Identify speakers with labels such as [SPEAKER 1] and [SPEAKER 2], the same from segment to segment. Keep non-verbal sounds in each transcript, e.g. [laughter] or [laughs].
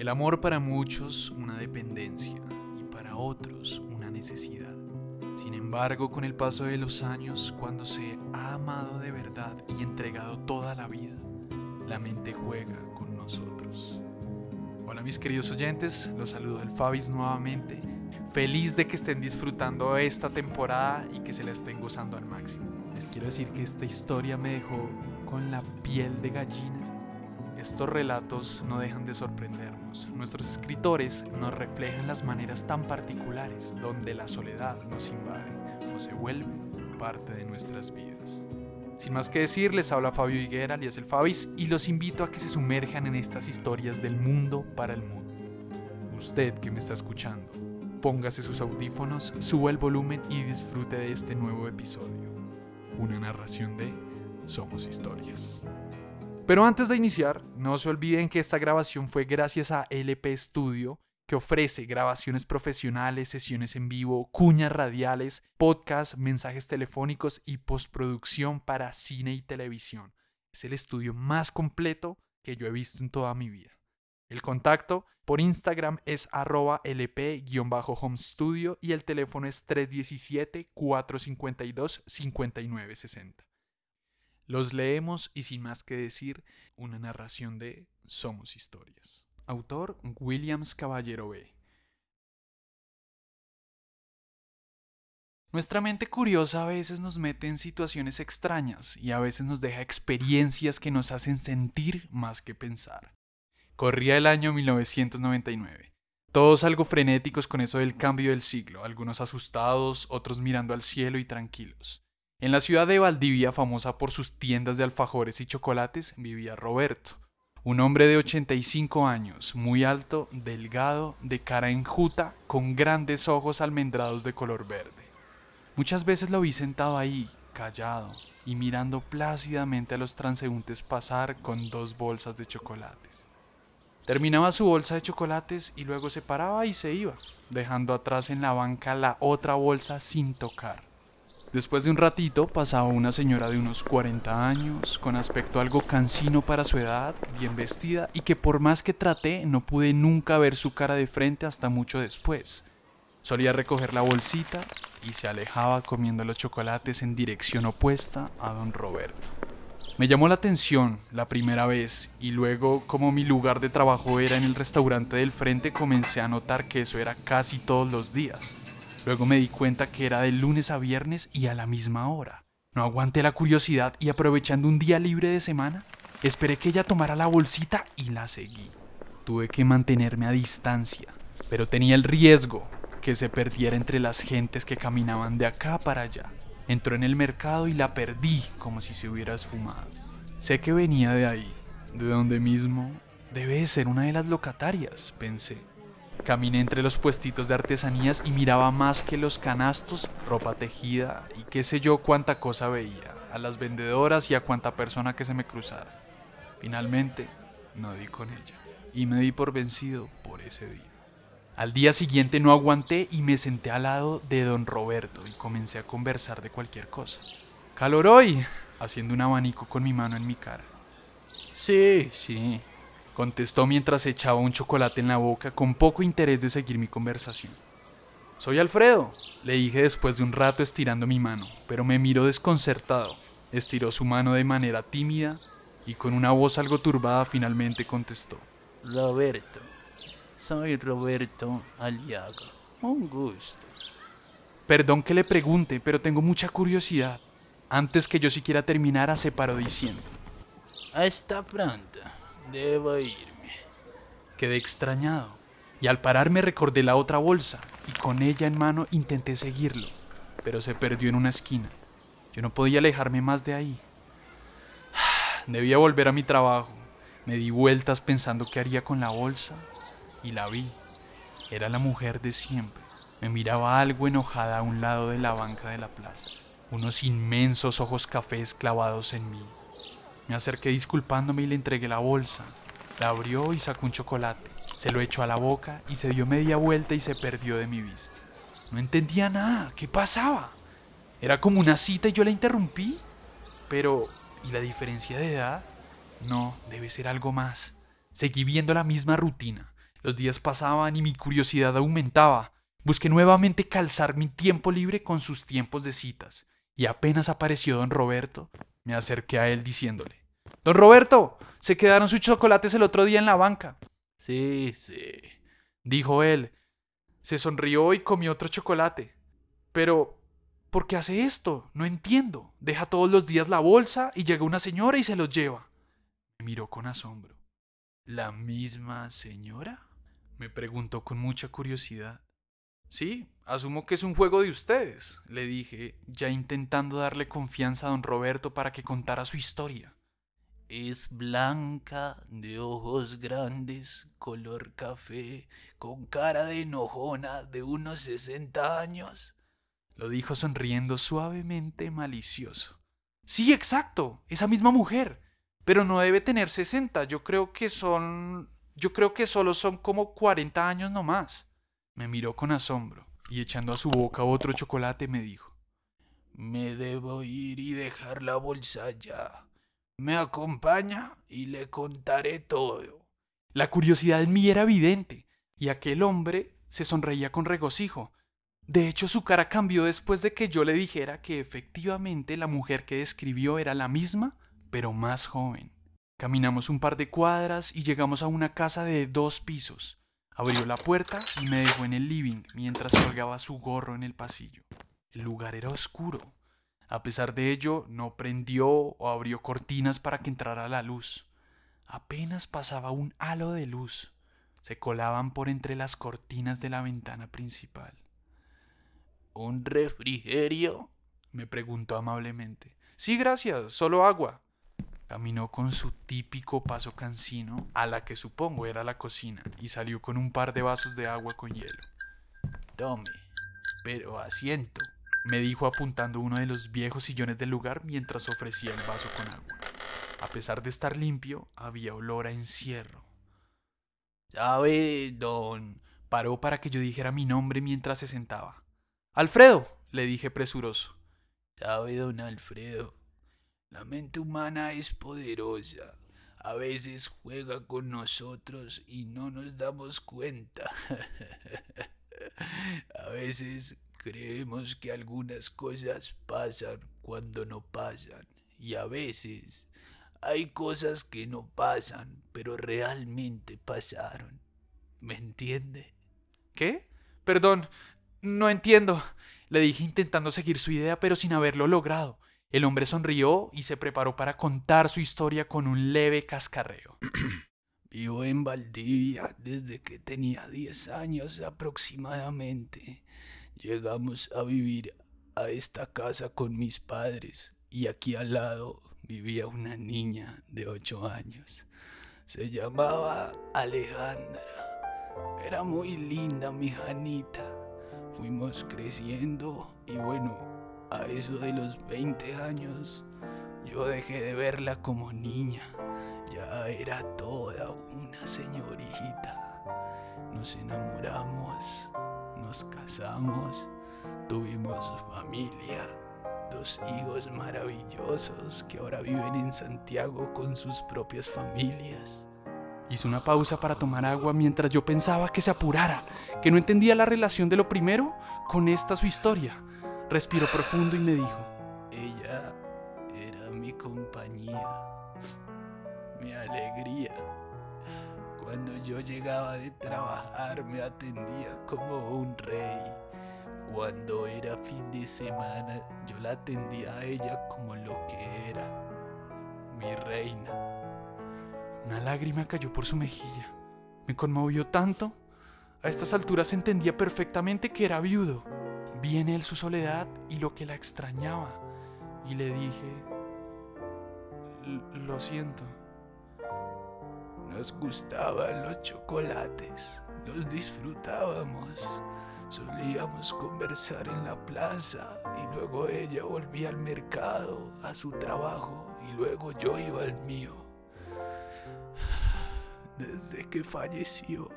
[SPEAKER 1] El amor para muchos una dependencia y para otros una necesidad. Sin embargo, con el paso de los años, cuando se ha amado de verdad y entregado toda la vida, la mente juega con nosotros. Hola mis queridos oyentes, los saludo del Fabis nuevamente. Feliz de que estén disfrutando esta temporada y que se la estén gozando al máximo. Les quiero decir que esta historia me dejó con la piel de gallina estos relatos no dejan de sorprendernos. Nuestros escritores nos reflejan las maneras tan particulares donde la soledad nos invade o se vuelve parte de nuestras vidas. Sin más que decir, les habla Fabio Higuera, alias el Fabis, y los invito a que se sumerjan en estas historias del mundo para el mundo. Usted que me está escuchando, póngase sus audífonos, suba el volumen y disfrute de este nuevo episodio. Una narración de Somos Historias. Pero antes de iniciar, no se olviden que esta grabación fue gracias a LP Studio, que ofrece grabaciones profesionales, sesiones en vivo, cuñas radiales, podcasts, mensajes telefónicos y postproducción para cine y televisión. Es el estudio más completo que yo he visto en toda mi vida. El contacto por Instagram es arroba lp-home studio y el teléfono es 317-452-5960. Los leemos y sin más que decir, una narración de Somos Historias. Autor Williams Caballero B. Nuestra mente curiosa a veces nos mete en situaciones extrañas y a veces nos deja experiencias que nos hacen sentir más que pensar. Corría el año 1999. Todos algo frenéticos con eso del cambio del siglo, algunos asustados, otros mirando al cielo y tranquilos. En la ciudad de Valdivia, famosa por sus tiendas de alfajores y chocolates, vivía Roberto, un hombre de 85 años, muy alto, delgado, de cara enjuta, con grandes ojos almendrados de color verde. Muchas veces lo vi sentado ahí, callado, y mirando plácidamente a los transeúntes pasar con dos bolsas de chocolates. Terminaba su bolsa de chocolates y luego se paraba y se iba, dejando atrás en la banca la otra bolsa sin tocar. Después de un ratito pasaba una señora de unos 40 años, con aspecto algo cansino para su edad, bien vestida, y que por más que traté no pude nunca ver su cara de frente hasta mucho después. Solía recoger la bolsita y se alejaba comiendo los chocolates en dirección opuesta a don Roberto. Me llamó la atención la primera vez y luego como mi lugar de trabajo era en el restaurante del frente comencé a notar que eso era casi todos los días. Luego me di cuenta que era de lunes a viernes y a la misma hora. No aguanté la curiosidad y aprovechando un día libre de semana, esperé que ella tomara la bolsita y la seguí. Tuve que mantenerme a distancia, pero tenía el riesgo que se perdiera entre las gentes que caminaban de acá para allá. Entró en el mercado y la perdí como si se hubiera esfumado. Sé que venía de ahí, de donde mismo. Debe de ser una de las locatarias, pensé. Caminé entre los puestitos de artesanías y miraba más que los canastos, ropa tejida y qué sé yo cuánta cosa veía, a las vendedoras y a cuánta persona que se me cruzara. Finalmente, no di con ella y me di por vencido por ese día. Al día siguiente no aguanté y me senté al lado de don Roberto y comencé a conversar de cualquier cosa. Calor hoy, haciendo un abanico con mi mano en mi cara. Sí, sí, contestó mientras echaba un chocolate en la boca con poco interés de seguir mi conversación. Soy Alfredo, le dije después de un rato estirando mi mano, pero me miró desconcertado. Estiró su mano de manera tímida y con una voz algo turbada finalmente contestó.
[SPEAKER 2] Roberto, soy Roberto Aliaga. Un gusto.
[SPEAKER 1] Perdón que le pregunte, pero tengo mucha curiosidad. Antes que yo siquiera terminara, se paró diciendo.
[SPEAKER 2] Hasta pronto. Debo irme.
[SPEAKER 1] Quedé extrañado, y al pararme recordé la otra bolsa, y con ella en mano intenté seguirlo, pero se perdió en una esquina. Yo no podía alejarme más de ahí. [sighs] Debía volver a mi trabajo. Me di vueltas pensando qué haría con la bolsa, y la vi. Era la mujer de siempre. Me miraba algo enojada a un lado de la banca de la plaza. Unos inmensos ojos cafés clavados en mí. Me acerqué disculpándome y le entregué la bolsa. La abrió y sacó un chocolate. Se lo echó a la boca y se dio media vuelta y se perdió de mi vista. No entendía nada. ¿Qué pasaba? Era como una cita y yo la interrumpí. Pero, ¿y la diferencia de edad? No, debe ser algo más. Seguí viendo la misma rutina. Los días pasaban y mi curiosidad aumentaba. Busqué nuevamente calzar mi tiempo libre con sus tiempos de citas, y apenas apareció don Roberto, me acerqué a él diciéndole, Don Roberto, se quedaron sus chocolates el otro día en la banca.
[SPEAKER 2] Sí, sí,
[SPEAKER 1] dijo él. Se sonrió y comió otro chocolate. Pero, ¿por qué hace esto? No entiendo. Deja todos los días la bolsa y llega una señora y se los lleva. Me miró con asombro.
[SPEAKER 2] ¿La misma señora?
[SPEAKER 1] Me preguntó con mucha curiosidad. Sí, asumo que es un juego de ustedes, le dije, ya intentando darle confianza a don Roberto para que contara su historia.
[SPEAKER 2] Es blanca, de ojos grandes, color café, con cara de enojona de unos sesenta años.
[SPEAKER 1] Lo dijo sonriendo suavemente malicioso. Sí, exacto, esa misma mujer. Pero no debe tener sesenta, yo creo que son... Yo creo que solo son como cuarenta años nomás. Me miró con asombro y echando a su boca otro chocolate me dijo,
[SPEAKER 2] Me debo ir y dejar la bolsa ya. Me acompaña y le contaré todo.
[SPEAKER 1] La curiosidad en mí era evidente, y aquel hombre se sonreía con regocijo. De hecho, su cara cambió después de que yo le dijera que efectivamente la mujer que describió era la misma, pero más joven. Caminamos un par de cuadras y llegamos a una casa de dos pisos. Abrió la puerta y me dejó en el living mientras colgaba su gorro en el pasillo. El lugar era oscuro. A pesar de ello, no prendió o abrió cortinas para que entrara la luz. Apenas pasaba un halo de luz. Se colaban por entre las cortinas de la ventana principal.
[SPEAKER 2] ¿Un refrigerio?
[SPEAKER 1] me preguntó amablemente. Sí, gracias, solo agua. Caminó con su típico paso cansino a la que supongo era la cocina y salió con un par de vasos de agua con hielo.
[SPEAKER 2] Tome, pero asiento,
[SPEAKER 1] me dijo apuntando uno de los viejos sillones del lugar mientras ofrecía el vaso con agua. A pesar de estar limpio, había olor a encierro.
[SPEAKER 2] ¿Sabe, don?
[SPEAKER 1] Paró para que yo dijera mi nombre mientras se sentaba. Alfredo, le dije presuroso.
[SPEAKER 2] ¿Sabe, don Alfredo? La mente humana es poderosa. A veces juega con nosotros y no nos damos cuenta. [laughs] A veces creemos que algunas cosas pasan cuando no pasan. Y a veces hay cosas que no pasan, pero realmente pasaron. ¿Me entiende?
[SPEAKER 1] ¿Qué? Perdón, no entiendo. Le dije intentando seguir su idea, pero sin haberlo logrado. El hombre sonrió y se preparó para contar su historia con un leve cascarreo. [clears throat]
[SPEAKER 2] Vivo en Valdivia desde que tenía 10 años aproximadamente. Llegamos a vivir a esta casa con mis padres y aquí al lado vivía una niña de 8 años. Se llamaba Alejandra. Era muy linda mi Janita. Fuimos creciendo y bueno, a eso de los 20 años, yo dejé de verla como niña. Ya era toda una señorita. Nos enamoramos, nos casamos, tuvimos familia, dos hijos maravillosos que ahora viven en Santiago con sus propias familias.
[SPEAKER 1] Hizo una pausa para tomar agua mientras yo pensaba que se apurara, que no entendía la relación de lo primero con esta su historia. Respiró profundo y me dijo,
[SPEAKER 2] ella era mi compañía, mi alegría. Cuando yo llegaba de trabajar me atendía como un rey. Cuando era fin de semana yo la atendía a ella como lo que era, mi reina.
[SPEAKER 1] Una lágrima cayó por su mejilla. Me conmovió tanto. A estas alturas entendía perfectamente que era viudo. Vi en él su soledad y lo que la extrañaba, y le dije, lo siento.
[SPEAKER 2] Nos gustaban los chocolates, los disfrutábamos, solíamos conversar en la plaza y luego ella volvía al mercado, a su trabajo y luego yo iba al mío. Desde que falleció,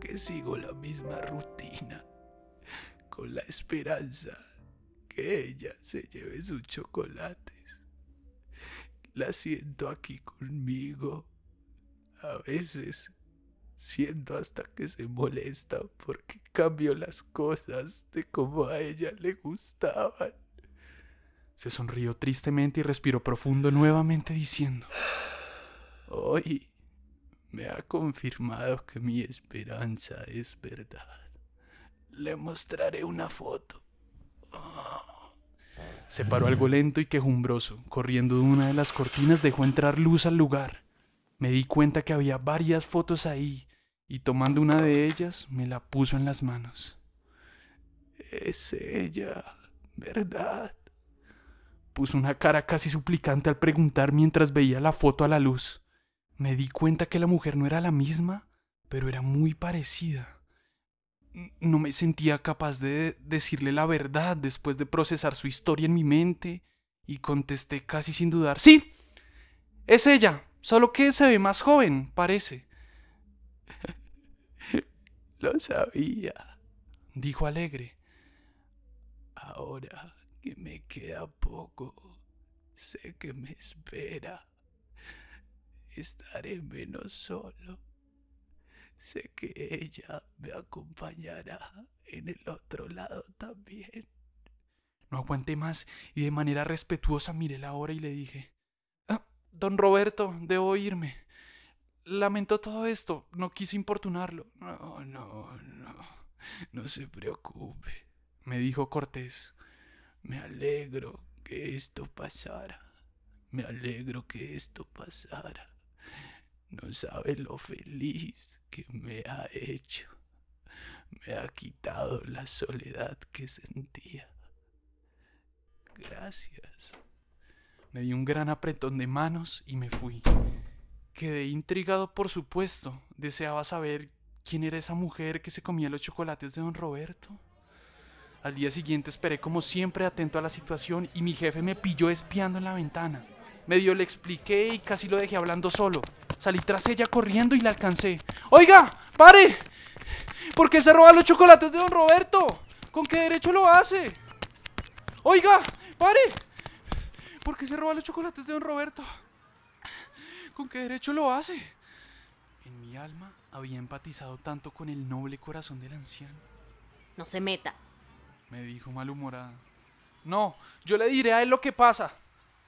[SPEAKER 2] que sigo la misma rutina con la esperanza que ella se lleve sus chocolates. La siento aquí conmigo. A veces siento hasta que se molesta porque cambio las cosas de como a ella le gustaban.
[SPEAKER 1] Se sonrió tristemente y respiró profundo nuevamente diciendo,
[SPEAKER 2] Hoy me ha confirmado que mi esperanza es verdad. Le mostraré una foto.
[SPEAKER 1] Se paró algo lento y quejumbroso. Corriendo de una de las cortinas dejó entrar luz al lugar. Me di cuenta que había varias fotos ahí y tomando una de ellas me la puso en las manos.
[SPEAKER 2] Es ella, ¿verdad?
[SPEAKER 1] Puso una cara casi suplicante al preguntar mientras veía la foto a la luz. Me di cuenta que la mujer no era la misma, pero era muy parecida. No me sentía capaz de decirle la verdad después de procesar su historia en mi mente y contesté casi sin dudar. Sí, es ella, solo que se ve más joven, parece. [laughs]
[SPEAKER 2] Lo sabía,
[SPEAKER 1] dijo alegre.
[SPEAKER 2] Ahora que me queda poco, sé que me espera estaré menos solo. Sé que ella me acompañará en el otro lado también.
[SPEAKER 1] No aguanté más y de manera respetuosa miré la hora y le dije, Don Roberto, debo irme. Lamento todo esto, no quise importunarlo.
[SPEAKER 2] No, no, no, no se preocupe,
[SPEAKER 1] me dijo Cortés.
[SPEAKER 2] Me alegro que esto pasara. Me alegro que esto pasara. No sabe lo feliz que me ha hecho. Me ha quitado la soledad que sentía. Gracias.
[SPEAKER 1] Me di un gran apretón de manos y me fui. Quedé intrigado, por supuesto. Deseaba saber quién era esa mujer que se comía los chocolates de don Roberto. Al día siguiente esperé como siempre atento a la situación y mi jefe me pilló espiando en la ventana. Medio le expliqué y casi lo dejé hablando solo. Salí tras ella corriendo y la alcancé. ¡Oiga! ¡Pare! ¿Por qué se roba los chocolates de don Roberto? ¿Con qué derecho lo hace? ¡Oiga! ¡Pare! ¿Por qué se roba los chocolates de don Roberto? ¿Con qué derecho lo hace? En mi alma había empatizado tanto con el noble corazón del anciano.
[SPEAKER 3] No se meta,
[SPEAKER 1] me dijo malhumorada. No, yo le diré a él lo que pasa.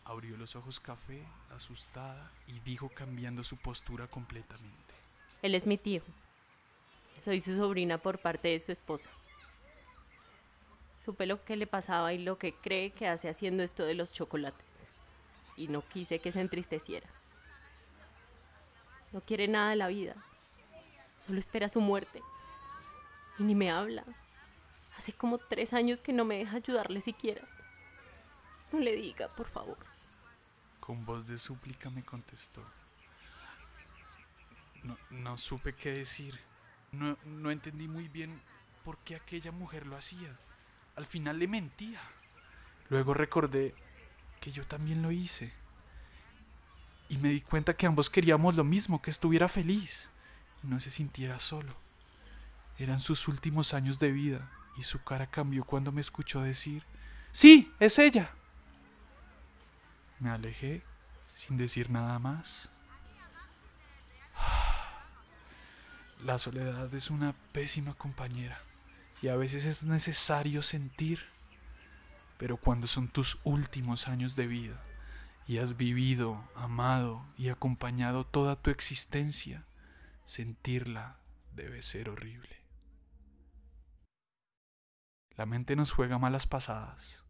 [SPEAKER 1] Abrió los ojos café, asustada, y dijo cambiando su postura completamente.
[SPEAKER 3] Él es mi tío. Soy su sobrina por parte de su esposa. Supe lo que le pasaba y lo que cree que hace haciendo esto de los chocolates. Y no quise que se entristeciera. No quiere nada de la vida. Solo espera su muerte. Y ni me habla. Hace como tres años que no me deja ayudarle siquiera. No le diga, por favor.
[SPEAKER 1] Con voz de súplica me contestó. No, supe qué decir. No, entendí muy bien por qué aquella mujer lo hacía. Al final le mentía. Luego recordé que yo también lo hice. Y me di cuenta que ambos queríamos lo mismo, que estuviera feliz y no se sintiera solo. Eran sus últimos años de vida y su cara cambió cuando me escuchó decir, Sí, es ella. Me alejé sin decir nada más. [sighs] La soledad es una pésima compañera y a veces es necesario sentir, pero cuando son tus últimos años de vida y has vivido, amado y acompañado toda tu existencia, sentirla debe ser horrible. La mente nos juega malas pasadas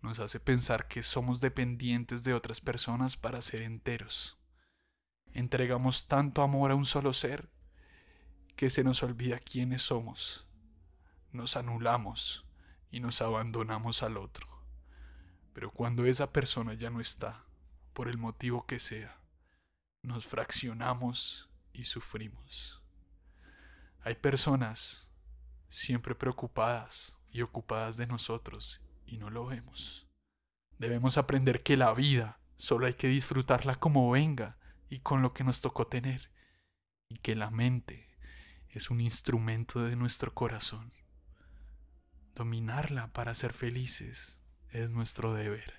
[SPEAKER 1] nos hace pensar que somos dependientes de otras personas para ser enteros. Entregamos tanto amor a un solo ser que se nos olvida quiénes somos. Nos anulamos y nos abandonamos al otro. Pero cuando esa persona ya no está, por el motivo que sea, nos fraccionamos y sufrimos. Hay personas siempre preocupadas y ocupadas de nosotros y no lo vemos. Debemos aprender que la vida solo hay que disfrutarla como venga y con lo que nos tocó tener, y que la mente es un instrumento de nuestro corazón. Dominarla para ser felices es nuestro deber.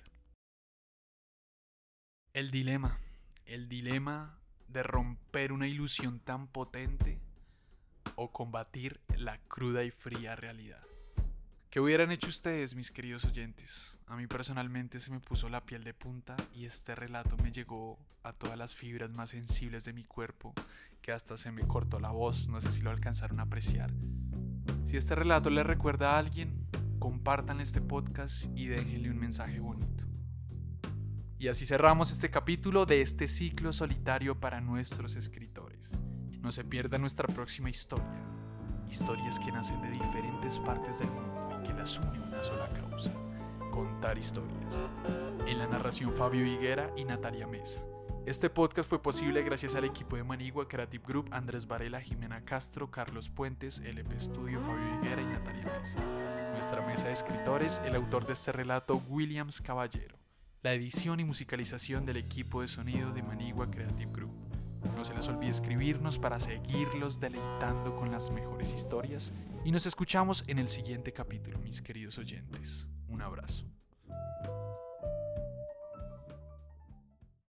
[SPEAKER 1] El dilema, el dilema de romper una ilusión tan potente o combatir la cruda y fría realidad. ¿Qué hubieran hecho ustedes, mis queridos oyentes? A mí personalmente se me puso la piel de punta y este relato me llegó a todas las fibras más sensibles de mi cuerpo, que hasta se me cortó la voz, no sé si lo alcanzaron a apreciar. Si este relato le recuerda a alguien, compartan este podcast y déjenle un mensaje bonito. Y así cerramos este capítulo de este ciclo solitario para nuestros escritores. No se pierda nuestra próxima historia. Historias que nacen de diferentes partes del mundo que las une una sola causa, contar historias. En la narración Fabio Higuera y Natalia Mesa. Este podcast fue posible gracias al equipo de Manigua Creative Group, Andrés Varela, Jimena Castro, Carlos Puentes, LP Studio, Fabio Higuera y Natalia Mesa. Nuestra mesa de escritores, el autor de este relato, Williams Caballero. La edición y musicalización del equipo de sonido de Manigua Creative Group. No se les olvide escribirnos para seguirlos deleitando con las mejores historias y nos escuchamos en el siguiente capítulo, mis queridos oyentes. Un abrazo.